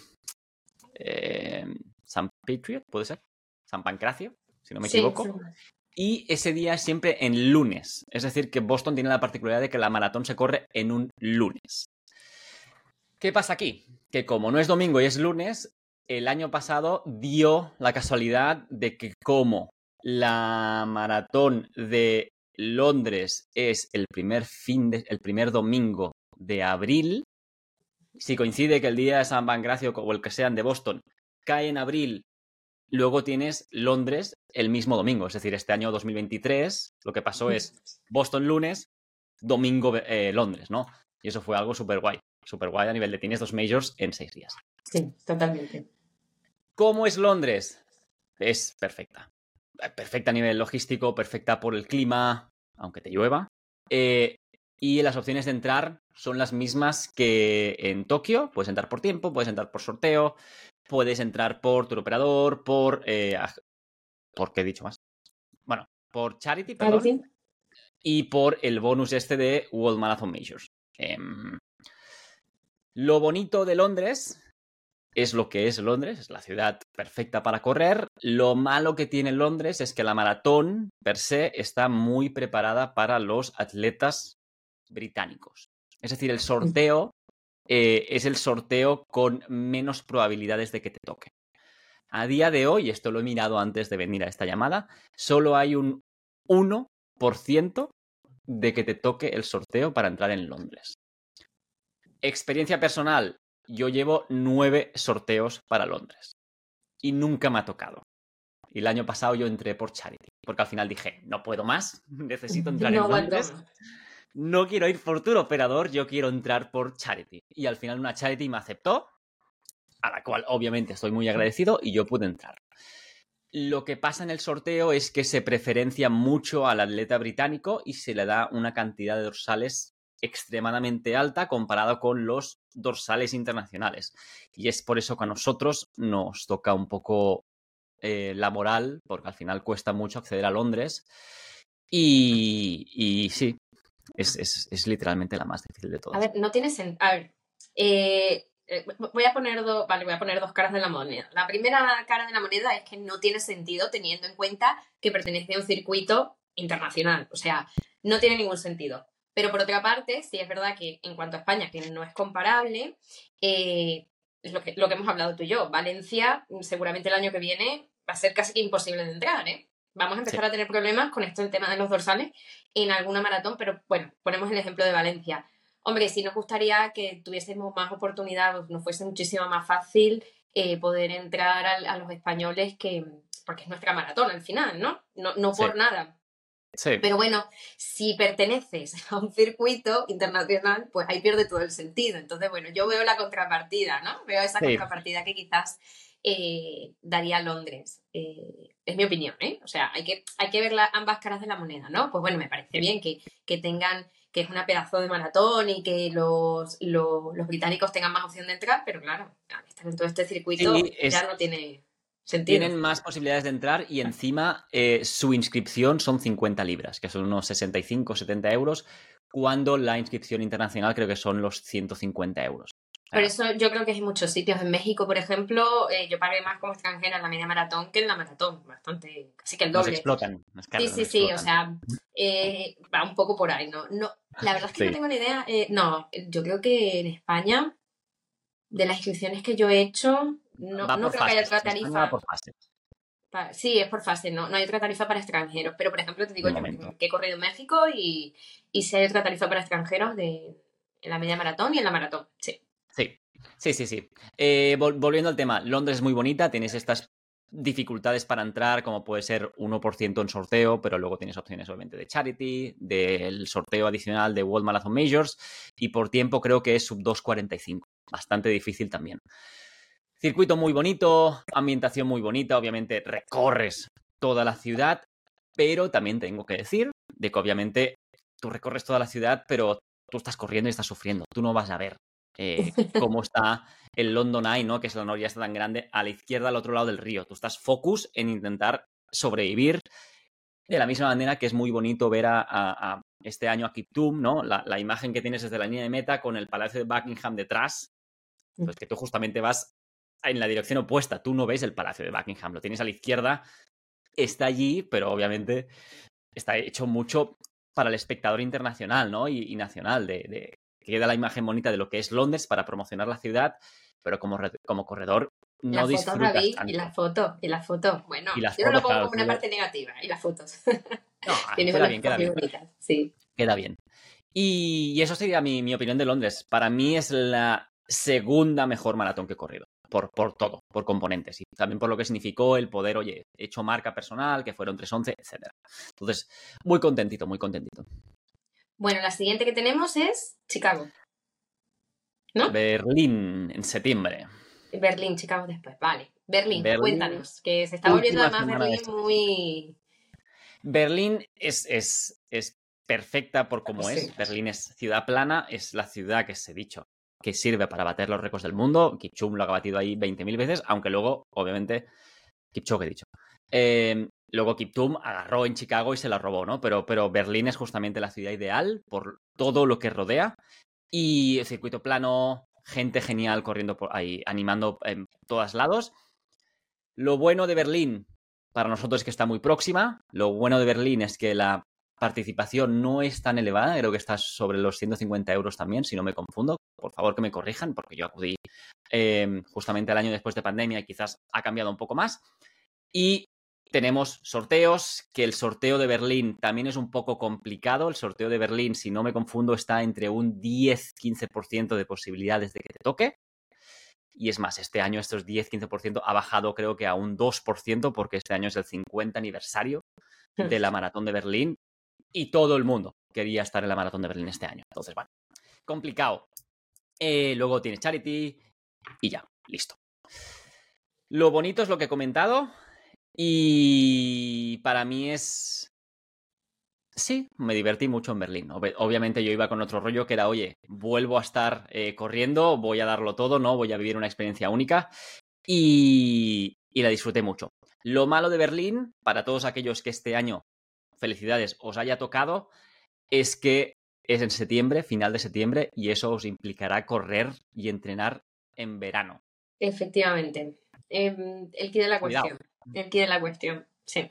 eh, San Patriot, ¿puede ser? San Pancracio, si no me equivoco. Y ese día es siempre en lunes. Es decir, que Boston tiene la particularidad de que la maratón se corre en un lunes. ¿Qué pasa aquí? Que como no es domingo y es lunes, el año pasado dio la casualidad de que como la maratón de Londres es el primer fin de, el primer domingo de abril, si coincide que el día de San Pancracio o el que sean de Boston cae en abril, luego tienes Londres el mismo domingo. Es decir, este año 2023 lo que pasó es Boston lunes, domingo eh, Londres, ¿no? Y eso fue algo súper guay súper guay a nivel de tienes dos majors en seis días. Sí, totalmente. ¿Cómo es Londres? Es perfecta. Perfecta a nivel logístico, perfecta por el clima, aunque te llueva. Eh, y las opciones de entrar son las mismas que en Tokio. Puedes entrar por tiempo, puedes entrar por sorteo, puedes entrar por tu operador, por... Eh, ¿Por qué he dicho más? Bueno, por Charity, perdón. Y por el bonus este de World Marathon Majors. Em, lo bonito de Londres es lo que es Londres, es la ciudad perfecta para correr. Lo malo que tiene Londres es que la maratón per se está muy preparada para los atletas británicos. Es decir, el sorteo eh, es el sorteo con menos probabilidades de que te toque. A día de hoy, esto lo he mirado antes de venir a esta llamada, solo hay un 1% de que te toque el sorteo para entrar en Londres. Experiencia personal, yo llevo nueve sorteos para Londres y nunca me ha tocado. Y el año pasado yo entré por Charity, porque al final dije, no puedo más, [laughs] necesito entrar en Londres. No quiero ir por tour operador, yo quiero entrar por Charity. Y al final una Charity me aceptó, a la cual obviamente estoy muy agradecido y yo pude entrar. Lo que pasa en el sorteo es que se preferencia mucho al atleta británico y se le da una cantidad de dorsales extremadamente alta comparado con los dorsales internacionales. Y es por eso que a nosotros nos toca un poco eh, la moral, porque al final cuesta mucho acceder a Londres. Y, sí, es, literalmente la más difícil de todas. A ver, no tiene sentido. A ver, eh, eh, voy a poner dos, vale, voy a poner dos caras de la moneda. La primera cara de la moneda es que no tiene sentido teniendo en cuenta que pertenece a un circuito internacional. O sea, no tiene ningún sentido. Pero por otra parte, sí es verdad que en cuanto a España, que no es comparable, eh, es lo que, lo que hemos hablado tú y yo. Valencia, seguramente el año que viene, va a ser casi que imposible de entrar, ¿eh? Vamos a empezar a tener problemas con esto del tema de los dorsales en alguna maratón, pero bueno, ponemos el ejemplo de Valencia. Hombre, sí nos gustaría que tuviésemos más oportunidad, nos fuese muchísimo más fácil eh, poder entrar a, los españoles que, porque es nuestra maratón al final, ¿no? No, no por nada, pero bueno, si perteneces [laughs] a un circuito internacional, pues ahí pierde todo el sentido. Entonces, bueno, yo veo la contrapartida, ¿no? Veo esa contrapartida que quizás eh, daría Londres. Eh, es mi opinión, ¿eh? O sea, hay que, hay que ver ambas caras de la moneda, ¿no? Pues bueno, me parece bien que, tengan, que es una pedazo de maratón y que los, los, británicos tengan más opción de entrar, pero claro, estar en todo este circuito ya no tiene tienen más posibilidades de entrar y encima eh, su inscripción son 50 libras, que son unos 65 70 euros, cuando la inscripción internacional creo que son los 150 euros. Por eso yo creo que hay muchos sitios. En México, por ejemplo, eh, yo pagué más como extranjera en la media maratón que en la maratón. Bastante, casi que el doble. Nos explotan. sí, sí, sí. O sea, eh, va un poco por ahí, ¿no? no la verdad es que no tengo ni idea. no, yo creo que en España, de las inscripciones que yo he hecho, no, creo que haya otra tarifa. Sí, es por fase, no, no hay otra tarifa para extranjeros. Pero, por ejemplo, te digo yo que he corrido en México y, y si hay otra tarifa para extranjeros de, en la media maratón y en la maratón. Sí. Sí, sí, sí. sí. Eh, volviendo al tema, Londres es muy bonita, tienes estas dificultades para entrar, como puede ser 1% en sorteo, pero luego tienes opciones obviamente de charity, del sorteo adicional de World Marathon Majors y por tiempo creo que es sub 2.45, bastante difícil también. Circuito muy bonito, ambientación muy bonita, obviamente recorres toda la ciudad, pero también tengo que decir de que obviamente tú recorres toda la ciudad, pero tú estás corriendo y estás sufriendo, tú no vas a ver eh, [laughs] cómo está el London Eye, ¿no? Que es la noria está tan grande, a la izquierda, al otro lado del río. Tú estás focus en intentar sobrevivir. De la misma manera que es muy bonito ver a, este año a Kiptum, ¿no? La, la, imagen que tienes desde la línea de meta con el Palacio de Buckingham detrás. Pues que tú justamente vas en la dirección opuesta. Tú no ves el Palacio de Buckingham, lo tienes a la izquierda, está allí, pero obviamente está hecho mucho para el espectador internacional ¿no? y, nacional, de, queda la imagen bonita de lo que es Londres para promocionar la ciudad, pero como, como corredor no la foto, Y la foto, y la foto. Bueno, yo no lo pongo como una parte negativa, y las fotos. No, [laughs] queda bien, queda bien. sí. Queda bien. Y, eso sería mi, mi opinión de Londres. Para mí es la segunda mejor maratón que he corrido por, por todo, por componentes. Y también por lo que significó el poder, oye, hecho marca personal, que fueron 311, etc. Entonces, muy contentito, muy contentito. Bueno, la siguiente que tenemos es Chicago. ¿No? Berlín, en septiembre. Berlín, Chicago después, vale. Berlín, cuéntanos, que se está volviendo además Berlín muy... Berlín es, es, es perfecta por cómo es. Berlín es ciudad plana, es la ciudad que se he dicho que sirve para bater los récords del mundo. Kipchum lo ha batido ahí 20.000 veces, aunque luego, obviamente, Kipchoge he dicho. Eh, luego Kiptum agarró en Chicago y se la robó, ¿no? Pero, pero Berlín es justamente la ciudad ideal por todo lo que rodea. Y el circuito plano, gente genial corriendo por ahí, animando en todos lados. Lo bueno de Berlín para nosotros es que está muy próxima. Lo bueno de Berlín es que la participación no es tan elevada, creo que está sobre los 150 euros también, si no me confundo. Por favor que me corrijan, porque yo acudí em, justamente el año después de pandemia y quizás ha cambiado un poco más. Y tenemos sorteos, que el sorteo de Berlín también es un poco complicado. El sorteo de Berlín, si no me confundo, está entre un 10-15% de posibilidades de que te toque. Y es más, este año estos 10-15% ha bajado creo que a un 2% porque este año es el 50 aniversario de la [laughs] maratón de Berlín y todo el mundo quería estar en la maratón de Berlín este año. Entonces, bueno, complicado. Eh, luego tienes Charity y ya, listo. Lo bonito es lo que he comentado y para mí es... Sí, me divertí mucho en Berlín. Obviamente yo iba con otro rollo que era, oye, vuelvo a estar eh, corriendo, voy a darlo todo, ¿no? Voy a vivir una experiencia única y, y la disfruté mucho. Lo malo de Berlín, para todos aquellos que este año felicidades, os haya tocado, es que es en septiembre, final de septiembre, y eso os implicará correr y entrenar en verano. Efectivamente. Em, el quid de la cuestión. El quid de la cuestión, sí.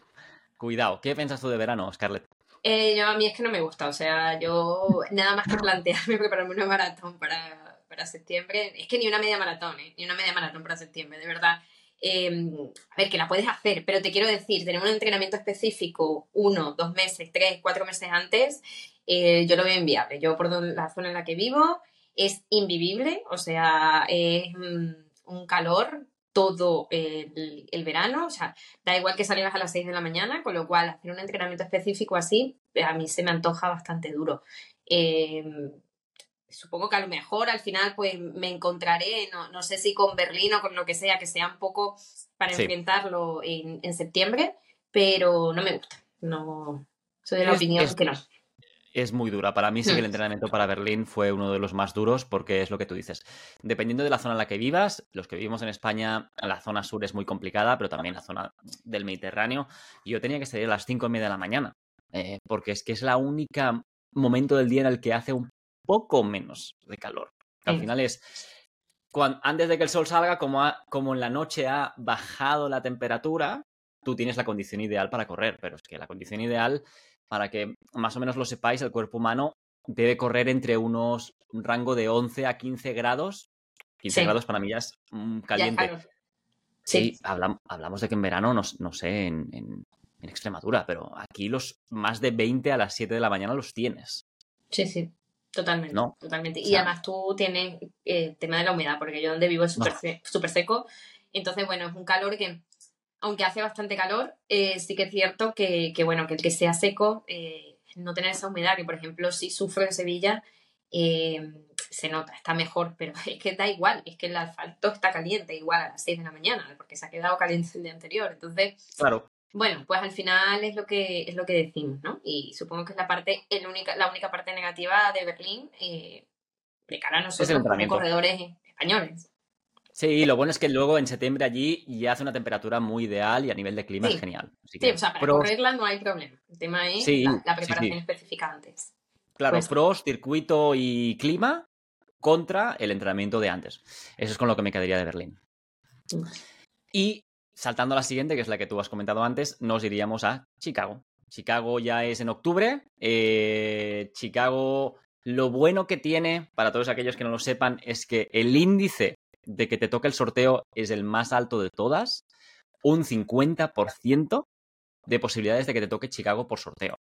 Cuidado. ¿Qué piensas tú de verano, Scarlett? Eh, yo, a mí es que no me gusta. O sea, yo nada más que plantearme [laughs] prepararme una maratón para, para septiembre. Es que ni una media maratón, ¿eh? Ni una media maratón para septiembre, de verdad. Em, a ver, que la puedes hacer, pero te quiero decir, tener un entrenamiento específico uno, dos meses, tres, cuatro meses antes, eh, yo lo veo inviable. Yo por la zona en la que vivo es invivible, o sea, es mm, un calor todo el, verano, o sea, da igual que salgas a las 6 de la mañana, con lo cual hacer un entrenamiento específico así, a mí se me antoja bastante duro. Em, supongo que a lo mejor al final pues me encontraré, no, no sé si con Berlín o con lo que sea, que sea un poco para enfrentarlo en, en, septiembre, pero no me gusta. No, soy de la opinión que no. Es muy dura. Para mí sí que el hmm. entrenamiento para Berlín fue uno de los más duros porque es lo que tú dices. Dependiendo de la zona en la que vivas, los que vivimos en España, la zona sur es muy complicada, pero también la zona del Mediterráneo. Yo tenía que salir a las cinco y media de la mañana, eh, porque es que es la única momento del día en el que hace un poco menos de calor. Al final es, cuando, antes de que el sol salga, como, como en la noche ha bajado la temperatura, tú tienes la condición ideal para correr, pero es que la condición ideal, para que más o menos lo sepáis, el cuerpo humano debe correr entre unos, un rango de 11 a 15 grados. 15 grados para mí ya es caliente. Sí, hablamos, de que en verano, no, no sé, en, en, Extremadura, pero aquí los más de 20 a las 7 de la mañana los tienes. Sí, sí. Totalmente, totalmente. Y además tú tienes el eh, tema de la humedad, porque yo donde vivo es súper seco. Entonces, bueno, es un calor que, aunque hace bastante calor, eh, sí que es cierto que, bueno, que el que sea seco, eh, no tener esa humedad, que por ejemplo, si sufro en Sevilla, se nota, está mejor, pero [laughs] es que da igual, es que el asfalto está caliente igual a las 6 de la mañana, porque se ha quedado caliente el día anterior. Entonces, claro. Bueno, pues al final es lo que es lo que decimos, ¿no? Y supongo que es la parte, el única, la única parte negativa de Berlín eh, de cara a nosotros como corredores españoles. Sí, lo bueno es que luego en septiembre allí ya hace una temperatura muy ideal y a nivel de clima es genial. sí, o sea, para correrla no hay problema. El tema es la, preparación específica antes. Claro, pues pros, circuito y clima contra el entrenamiento de antes. Eso es con lo que me quedaría de Berlín. Y saltando a la siguiente, que es la que tú has comentado antes, nos iríamos a Chicago. Chicago ya es en octubre. Eh, Chicago, lo bueno que tiene, para todos aquellos que no lo sepan, es que el índice de que te toque el sorteo es el más alto de todas. Un 50% de posibilidades de que te toque Chicago por sorteo.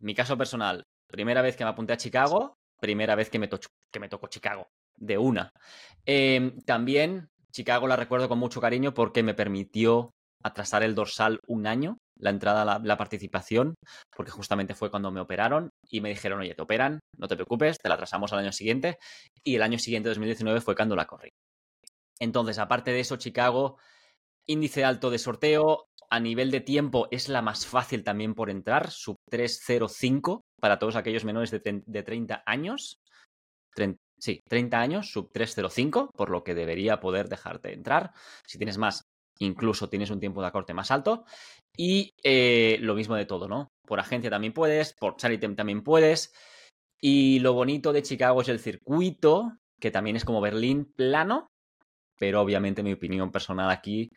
Mi caso personal, primera vez que me apunté a Chicago, primera vez que me, que me tocó Chicago, de una. Em, también Chicago la recuerdo con mucho cariño porque me permitió atrasar el dorsal un año, la entrada a la, participación, porque justamente fue cuando me operaron y me dijeron, oye, te operan, no te preocupes, te la atrasamos al año siguiente. Y el año siguiente, 2019, fue cuando la corrí. Entonces, aparte de eso, Chicago, índice alto de sorteo, a nivel de tiempo es la más fácil también por entrar, sub 305 para todos aquellos menores de, de 30 años. Sí, 30 años, sub 305, por lo que debería poder dejarte entrar. Si tienes más, incluso tienes un tiempo de acorte más alto. Y eh, lo mismo de todo, ¿no? Por agencia también puedes, por Charity también puedes. Y lo bonito de Chicago es el circuito, que también es como Berlín plano, pero obviamente mi opinión personal aquí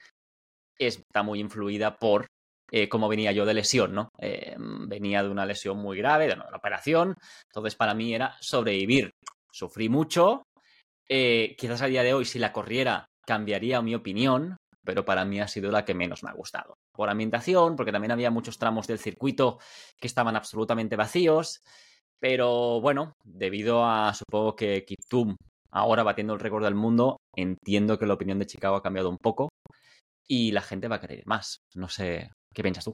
está muy influida por eh, cómo venía yo de lesión, ¿no? Eh, venía de una lesión muy grave, de una operación, entonces para mí era sobrevivir. Sufrí mucho, eh, quizás a día de hoy si la corriera cambiaría mi opinión, pero para mí ha sido la que menos me ha gustado. Por ambientación, porque también había muchos tramos del circuito que estaban absolutamente vacíos, pero bueno, debido a, supongo que Kiptum ahora batiendo el récord del mundo, entiendo que la opinión de Chicago ha cambiado un poco y la gente va a querer más. No sé, ¿qué piensas tú?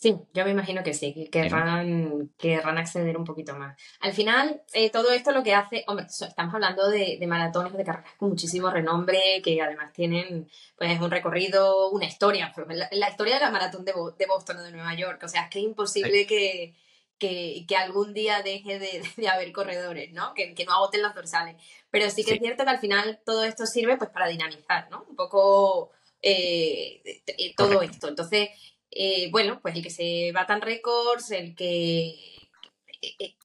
Sí, yo me imagino que sí, que querrán, querrán acceder un poquito más. Al final, eh, todo esto lo que hace, hombre, estamos hablando de, maratones, de carreras con muchísimo renombre, que además tienen pues un recorrido, una historia, la, historia de la maratón de, Boston o de Nueva York, o sea, es que es imposible que, que, algún día deje de, haber corredores, ¿no? Que, no agoten los dorsales. Pero sí que es cierto que al final todo esto sirve pues para dinamizar, ¿no? Un poco eh, todo esto. Entonces, eh, bueno, pues el que se batan récords, el que eh,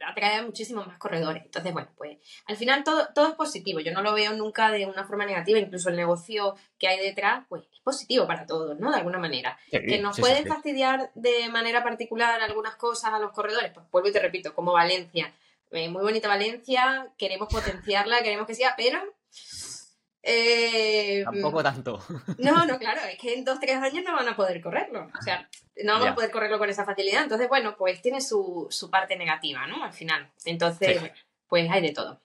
atrae a muchísimos más corredores. Entonces, bueno, pues al final todo, todo es positivo. Yo no lo veo nunca de una forma negativa, incluso el negocio que hay detrás, pues es positivo para todos, ¿no? De alguna manera. que nos pueden fastidiar de manera particular algunas cosas a los corredores, pues vuelvo y te repito, como Valencia. muy bonita Valencia, queremos potenciarla, queremos que sea, pero eh, Tampoco mm, tanto. No, no, claro, es que en dos, tres años no van a poder correrlo. O sea, no van a poder correrlo con esa facilidad. Entonces, bueno, pues tiene su, parte negativa, ¿no? Al final. Entonces, pues hay de todo.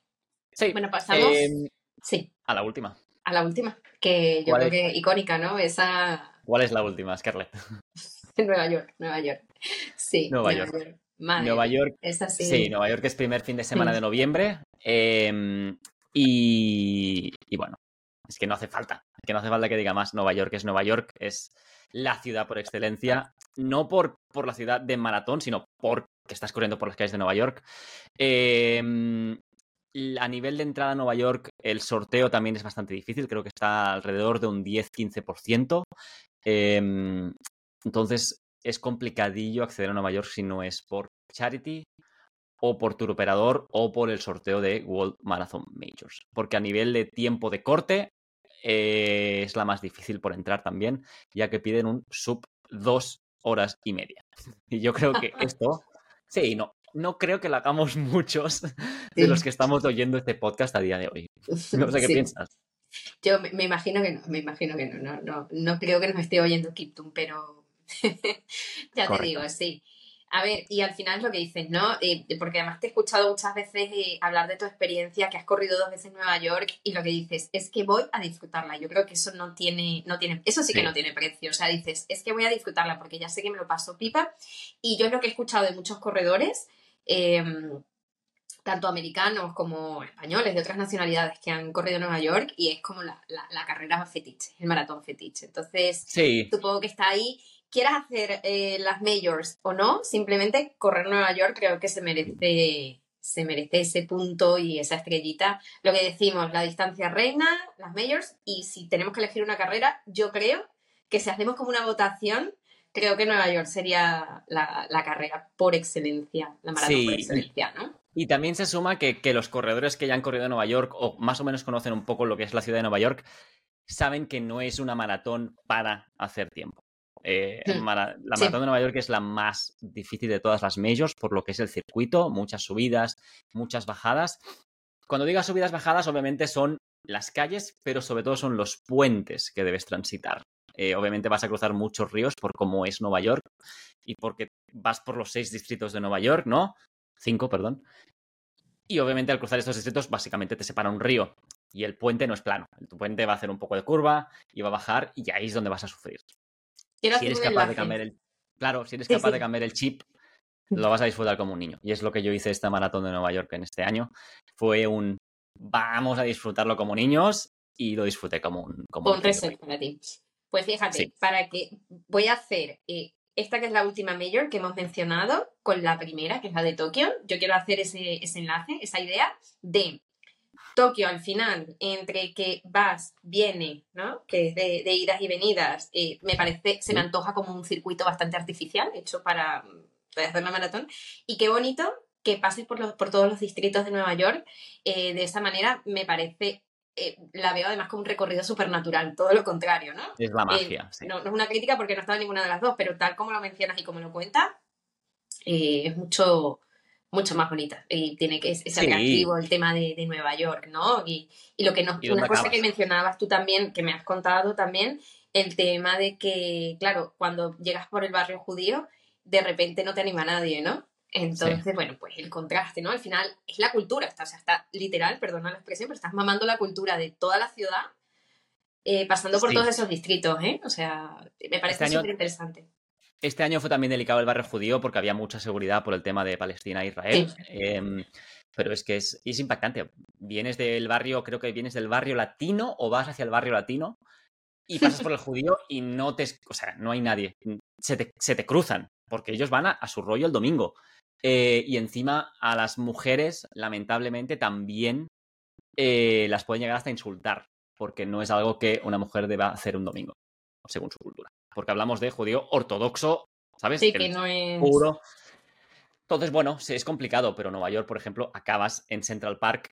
Sí. Bueno, pasamos. Em, sí. A la última. A la última. Que yo creo que icónica, ¿no? Esa. ¿Cuál es la última, Scarlett? [laughs] Nueva York, Nueva York. Sí. Nueva, York. Nueva York. sí. Nueva York es primer fin de semana de noviembre. Em, y, y, bueno, es que no hace falta, es que no hace falta que diga más. Nueva York es Nueva York, es la ciudad por excelencia, no por, por la ciudad de maratón, sino porque estás corriendo por las calles de Nueva York. Em, a nivel de entrada a Nueva York, el sorteo también es bastante difícil, creo que está alrededor de un 10-15%. Em, entonces es complicadillo acceder a Nueva York si no es por charity o por tu operador o por el sorteo de World Marathon Majors. Porque a nivel de tiempo de corte eh, es la más difícil por entrar también, ya que piden un sub dos horas y media. Y yo creo que [laughs] esto, sí, no, no creo que lo hagamos [laughs] muchos de los que estamos oyendo este podcast a día de hoy. No sé qué piensas. Yo me, imagino que no, me imagino que no, no, no, creo que nos esté oyendo Kiptum, pero [laughs] ya te digo, sí. A ver, y al final es lo que dices, ¿no? Eh, porque además te he escuchado muchas veces eh, hablar de tu experiencia, que has corrido dos veces en Nueva York, y lo que dices es que voy a disfrutarla. Yo creo que eso no tiene, no tiene, eso sí, que no tiene precio. O sea, dices, es que voy a disfrutarla porque ya sé que me lo paso pipa. Y yo es lo que he escuchado de muchos corredores, em, tanto americanos como españoles, de otras nacionalidades que han corrido en Nueva York, y es como la, la carrera fetiche, el maratón fetiche. Entonces, supongo que está ahí quieras hacer eh, las majors o no, simplemente correr Nueva York creo que se merece, se merece ese punto y esa estrellita. Lo que decimos, la distancia reina, las majors, y si tenemos que elegir una carrera, yo creo que si hacemos como una votación, creo que Nueva York sería la, carrera por excelencia, la maratón por excelencia, ¿no? Y también se suma que, que, los corredores que ya han corrido en Nueva York o más o menos conocen un poco lo que es la ciudad de Nueva York, saben que no es una maratón para hacer tiempo. Eh, la maratón de Nueva York es la más difícil de todas las majors, por lo que es el circuito, muchas subidas, muchas bajadas. Cuando diga subidas, bajadas, obviamente son las calles, pero sobre todo son los puentes que debes transitar. Eh, obviamente vas a cruzar muchos ríos por cómo es Nueva York y porque vas por los seis distritos de Nueva York, ¿no? Cinco, perdón. Y obviamente al cruzar estos distritos básicamente te separa un río y el puente no es plano. El puente va a hacer un poco de curva y va a bajar y ahí es donde vas a sufrir si eres capaz de cambiar el. Claro, si eres capaz de cambiar el chip, [laughs] lo vas a disfrutar como un niño. Y es lo que yo hice esta maratón de Nueva York en este año. Fue un vamos a disfrutarlo como niños y lo disfruté como un. Como un reset para ti. Pues fíjate, para que voy a hacer eh, esta que es la última mayor que hemos mencionado con la primera, que es la de Tokio. Yo quiero hacer ese, ese enlace, esa idea de Tokio al final, entre que vas, viene, ¿no? Que es de, idas y venidas, eh, me parece, se me antoja como un circuito bastante artificial, hecho para, hacer la maratón. Y qué bonito que pases por, por todos los distritos de Nueva York. Eh, de esa manera me parece eh, la veo además como un recorrido supernatural, todo lo contrario, ¿no? Es la magia, sí. No, no es una crítica porque no estaba ninguna de las dos, pero tal como lo mencionas y como lo cuentas, eh, es mucho, mucho más bonita. Y tiene que ser Sí. atractivo el tema de, de Nueva York, ¿no? Y, y lo que nos, ¿Y dónde una cosa acabas? que mencionabas tú también, que me has contado también, el tema de que, claro, cuando llegas por el barrio judío, de repente no te anima nadie, ¿no? Entonces, bueno, pues el contraste, ¿no? Al final es la cultura, está, o sea, está literal, perdona la expresión, pero estás mamando la cultura de toda la ciudad, eh, pasando por Sí. todos esos distritos, ¿eh? O sea, me parece Este súper interesante. Este año fue también delicado el barrio judío porque había mucha seguridad por el tema de Palestina e Israel. Sí. Em, pero es que es, es impactante. Vienes del barrio, creo que vienes del barrio latino o vas hacia el barrio latino y pasas por el judío y no te. O sea, no hay nadie. Se te, se te cruzan porque ellos van a, a su rollo el domingo. Eh, y encima a las mujeres, lamentablemente, también eh, las pueden llegar hasta insultar porque no es algo que una mujer deba hacer un domingo, según su cultura. Porque hablamos de judío ortodoxo, ¿sabes? Sí, Que no es... puro. Entonces, bueno, sí, es complicado, pero Nueva York, por ejemplo, acabas en Central Park,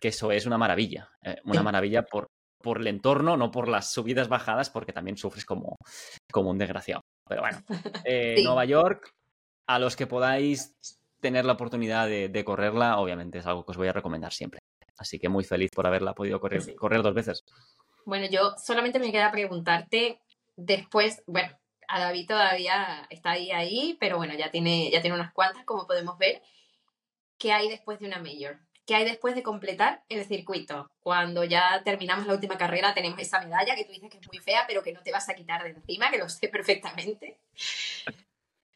que eso es una maravilla. eh, una Sí. maravilla por, por el entorno, no por las subidas bajadas, porque también sufres como, como un desgraciado. Pero bueno, [laughs] eh, Sí. Nueva York, a los que podáis tener la oportunidad de, de correrla, obviamente es algo que os voy a recomendar siempre. Así que muy feliz por haberla podido correr, Sí. correr dos veces. Bueno, yo solamente me queda preguntarte después, bueno, a David todavía está ahí ahí, pero bueno, ya tiene, ya tiene unas cuantas, como podemos ver. ¿Qué hay después de una Major? ¿Qué hay después de completar el circuito? Cuando ya terminamos la última carrera, tenemos esa medalla que tú dices que es muy fea, pero que no te vas a quitar de encima, que lo sé perfectamente.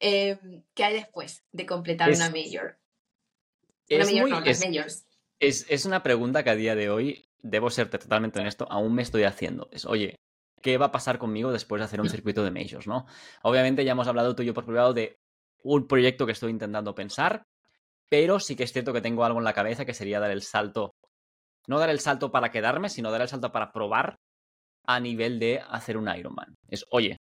Eh, ¿Qué hay después de completar Es- una Major? Una Es, Major, muy- no, las es- Majors. Es, es una pregunta que a día de hoy, debo ser totalmente honesto, aún me estoy haciendo. Es, oye, ¿qué va a pasar conmigo después de hacer un circuito de majors, no? Obviamente ya hemos hablado tú y yo por privado de un proyecto que estoy intentando pensar, pero sí que es cierto que tengo algo en la cabeza que sería dar el salto, no dar el salto para quedarme, sino dar el salto para probar a nivel de hacer un Ironman. Es, oye,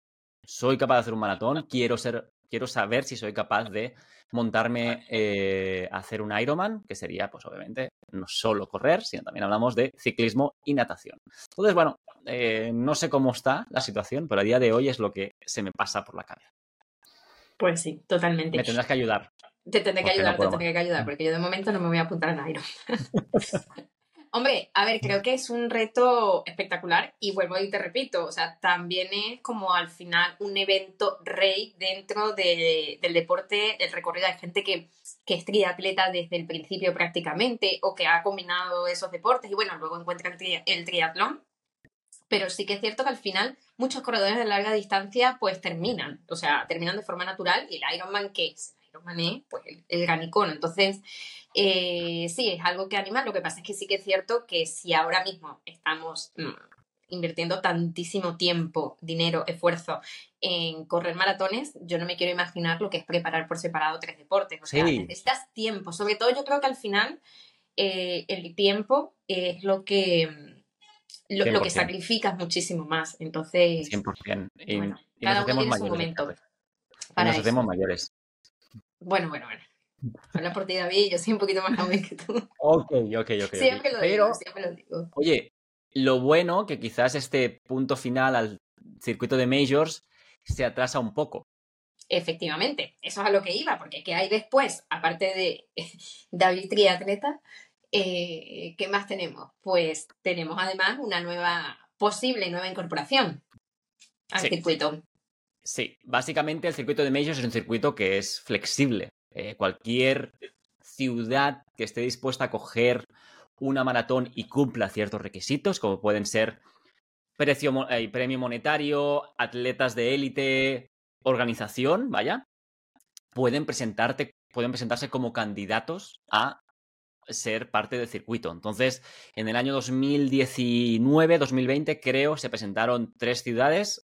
soy capaz de hacer un maratón, quiero ser, quiero saber si soy capaz de montarme eh, a hacer un Ironman, que sería, pues obviamente, no solo correr, sino también hablamos de ciclismo y natación. Entonces, bueno, eh, no sé cómo está la situación, pero a día de hoy es lo que se me pasa por la cabeza. Pues sí, totalmente. Me tendrás que ayudar. Te tendré que Porque no ayudar, te tendré que ayudar, porque yo de momento no me voy a apuntar en Iron. [laughs] [laughs] Hombre, a ver, creo que es un reto espectacular y vuelvo y te repito, o sea, también es como al final un evento rey dentro de- del deporte, el recorrido. Hay gente que, que es triatleta desde el principio prácticamente o que ha combinado esos deportes y bueno, luego encuentra el, tri- el triatlón. Pero sí que es cierto que al final muchos corredores de larga distancia pues terminan, o sea, terminan de forma natural y el Ironman, ¿qué es? El Ironman es pues el, el granicón. Entonces, eh, sí, es algo que anima. Lo que pasa es que sí que es cierto que si ahora mismo estamos mm, invirtiendo tantísimo tiempo, dinero, esfuerzo en correr maratones, yo no me quiero imaginar lo que es preparar por separado tres deportes. O sea, Sí. necesitas tiempo. Sobre todo yo creo que al final eh, el tiempo es lo que, mm, lo, lo que 100%. sacrificas muchísimo más. Entonces, 100%. Y, Bueno, y cada nos uno tiene su momento. Y para nos eso. hacemos mayores. bueno, bueno, bueno. Habla por ti, David, yo soy un poquito más joven que tú. Ok, ok, ok. Siempre lo Pero, digo, siempre lo digo. Oye, lo bueno que quizás este punto final al circuito de majors se atrasa un poco. Efectivamente, eso es a lo que iba, porque ¿qué hay después? Aparte de [laughs] David Triatleta, eh, ¿qué más tenemos? Pues tenemos además una nueva, posible nueva incorporación al Sí. circuito. Sí, básicamente el circuito de Majors es un circuito que es flexible. Eh, cualquier ciudad que esté dispuesta a coger una maratón y cumpla ciertos requisitos, como pueden ser precio, eh, premio monetario, atletas de élite, organización, vaya, pueden presentarte, pueden presentarse como candidatos a ser parte del circuito. Entonces, en el año 2019-2020, creo, se presentaron tres ciudades.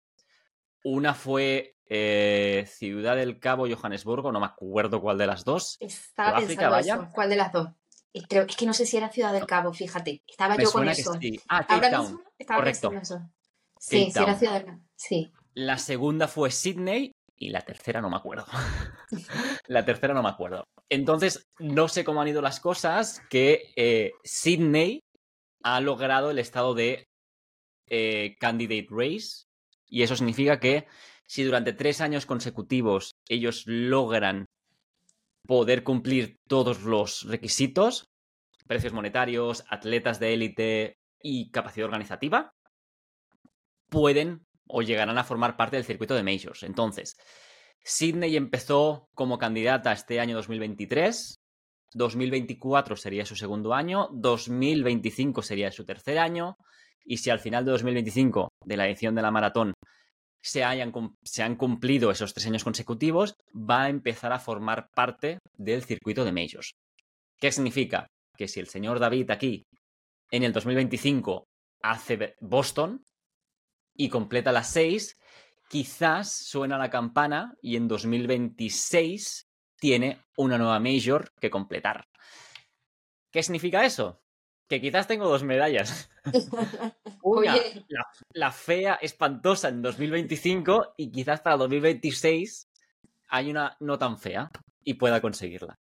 Una fue eh, Ciudad del Cabo, Johannesburgo, no me acuerdo cuál de las dos. Estaba Sudáfrica, pensando eso. ¿Cuál de las dos? Y creo, es que no sé si era Ciudad del Cabo, fíjate. Estaba Me yo con eso. sí. Ah, Cape Ahora Town. mismo estaba correcto. eso. Sí, sí era. Ciudad del Cabo. Sí. La segunda fue Sydney y la tercera no me acuerdo. [laughs] la tercera no me acuerdo. Entonces, no sé cómo han ido las cosas, que eh, Sydney ha logrado el estado de eh, candidate race. Y eso significa que si durante tres años consecutivos ellos logran poder cumplir todos los requisitos, precios monetarios, atletas de élite y capacidad organizativa, pueden o llegarán a formar parte del circuito de Majors. Entonces, Sydney empezó como candidata este año 2023, 2024 sería su segundo año, 2025 sería su tercer año, y si al final de 2025, de la edición de la maratón, se, hayan, se han cumplido esos tres años consecutivos, va a empezar a formar parte del circuito de Majors. ¿Qué significa? Que si el señor David aquí en el 2025 hace Boston y completa las seis, quizás suena la campana y en 2026 tiene una nueva Major que completar. ¿Qué significa eso? Que quizás tengo dos medallas. [laughs] Una, la, fea, espantosa en 2025 y quizás para 2026 hay una no tan fea y pueda conseguirla.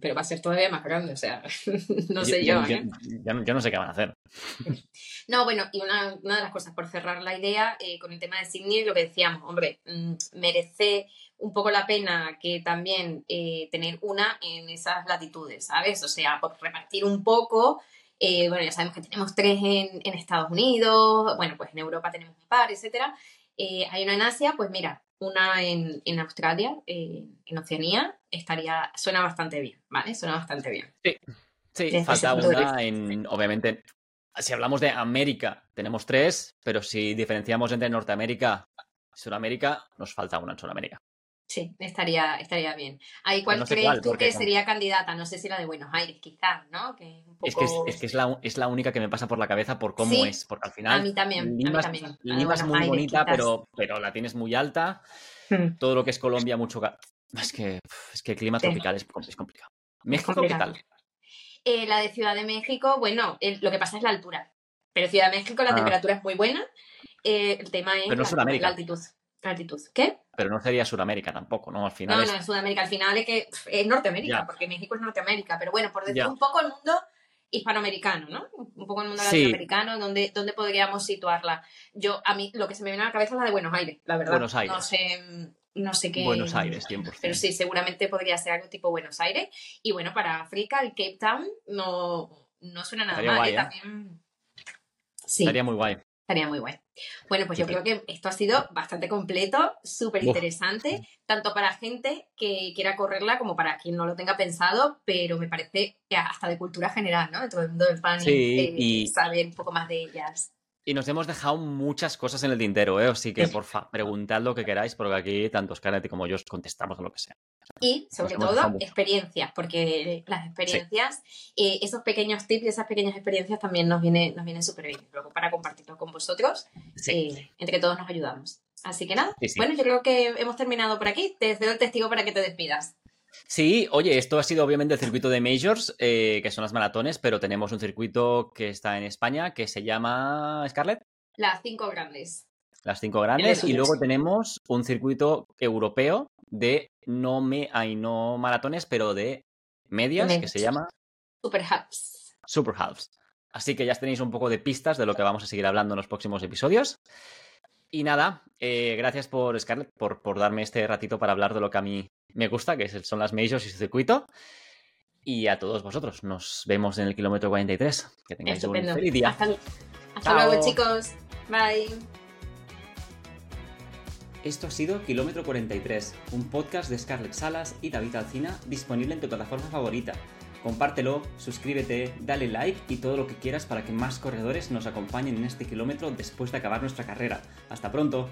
Pero va a ser todavía más grande, o sea, [laughs] no sé yo. ¿eh? Yo, no sé qué van a hacer. [laughs] No, bueno, y una, de las cosas, por cerrar la idea, eh, con el tema de Sydney, lo que decíamos, hombre, mm, merece un poco la pena que también eh, tener una en esas latitudes, ¿sabes? O sea, por repartir un poco. bueno, ya sabemos que tenemos tres en, en, Estados Unidos, bueno, pues en Europa tenemos un par, etcétera. hay una en Asia, pues mira, una en, en Australia, en Oceanía, estaría, suena bastante bien, ¿vale? Suena bastante bien. Sí, sí falta una en, obviamente, si hablamos de América, tenemos tres, pero si diferenciamos entre Norteamérica y Sudamérica, nos falta una en Sudamérica. Sí, estaría, estaría bien. Ahí, ¿cuál crees tú que sería candidata? No sé si la de Buenos Aires, quizás, ¿no? Que es, que, es, la, es, la, única que me pasa por la cabeza por cómo es, porque al final... A mí también. Lima, es muy bonita, pero, pero la tienes muy alta. Hmm. Todo lo que es Colombia, mucho... Es que, es que el clima tropical es, complicado. ¿México qué tal? Eh, la de Ciudad de México, bueno, lo que pasa es la altura. Pero Ciudad de México la ah. temperatura es muy buena. Eh, el tema es la, altitud. Altitud. ¿Qué? Pero no sería Sudamérica tampoco, ¿no? Al final. No, no, es Sudamérica. Al final es que es Norteamérica, porque México es Norteamérica. Pero bueno, por decir un poco el mundo hispanoamericano, ¿no? Un poco el mundo latinoamericano, donde, donde podríamos situarla. Yo, a mí, lo que se me viene a la cabeza es la de Buenos Aires, la verdad. Buenos Aires. No sé, no sé qué. Buenos Aires, 100%. Pero sí, seguramente podría ser algo tipo Buenos Aires. Y bueno, para África, el Cape Town no, no suena nada mal. ¿eh? ¿eh? También... Sí. Estaría muy guay. Estaría muy guay. Bueno, pues yo creo que esto ha sido bastante completo, súper interesante, tanto para gente que quiera correrla como para quien no lo tenga pensado, pero me parece que hasta de cultura general, ¿no? De todo el mundo del fan eh, y saber un poco más de ellas. Y nos hemos dejado muchas cosas en el tintero, ¿eh? Así que, porfa, preguntad lo que queráis, porque aquí tanto Scarlett como yo os contestamos a lo que sea. Y, sobre todo, experiencias, porque las experiencias, eh, esos pequeños tips y esas pequeñas experiencias también nos vienen nos viene súper bien. Luego, para compartirlo con vosotros, eh, entre todos nos ayudamos. Así que nada, bueno, yo creo que hemos terminado por aquí. Te cedo el testigo para que te despidas. Sí, oye, esto ha sido obviamente el circuito de Majors, eh, que son las maratones, pero tenemos un circuito que está en España que se llama Scarlett. Las cinco grandes. Las cinco grandes. Y luego tenemos un circuito europeo de no me hay no maratones, pero de medias, que se llama Super Halves. Super Halves. Así que ya tenéis un poco de pistas de lo que vamos a seguir hablando en los próximos episodios. Y nada, eh, gracias por Scarlett, por, por darme este ratito para hablar de lo que a mí me gusta, que son las majors y su circuito. Y a todos vosotros, nos vemos en el kilómetro 43. Que tengáis un feliz día. Hasta, luego, chicos. Bye. Esto ha sido Kilómetro 43, un podcast de Scarlett Salas y David Alcina disponible en tu plataforma favorita. Compártelo, suscríbete, dale like y todo lo que quieras para que más corredores nos acompañen en este kilómetro después de acabar nuestra carrera. Hasta pronto.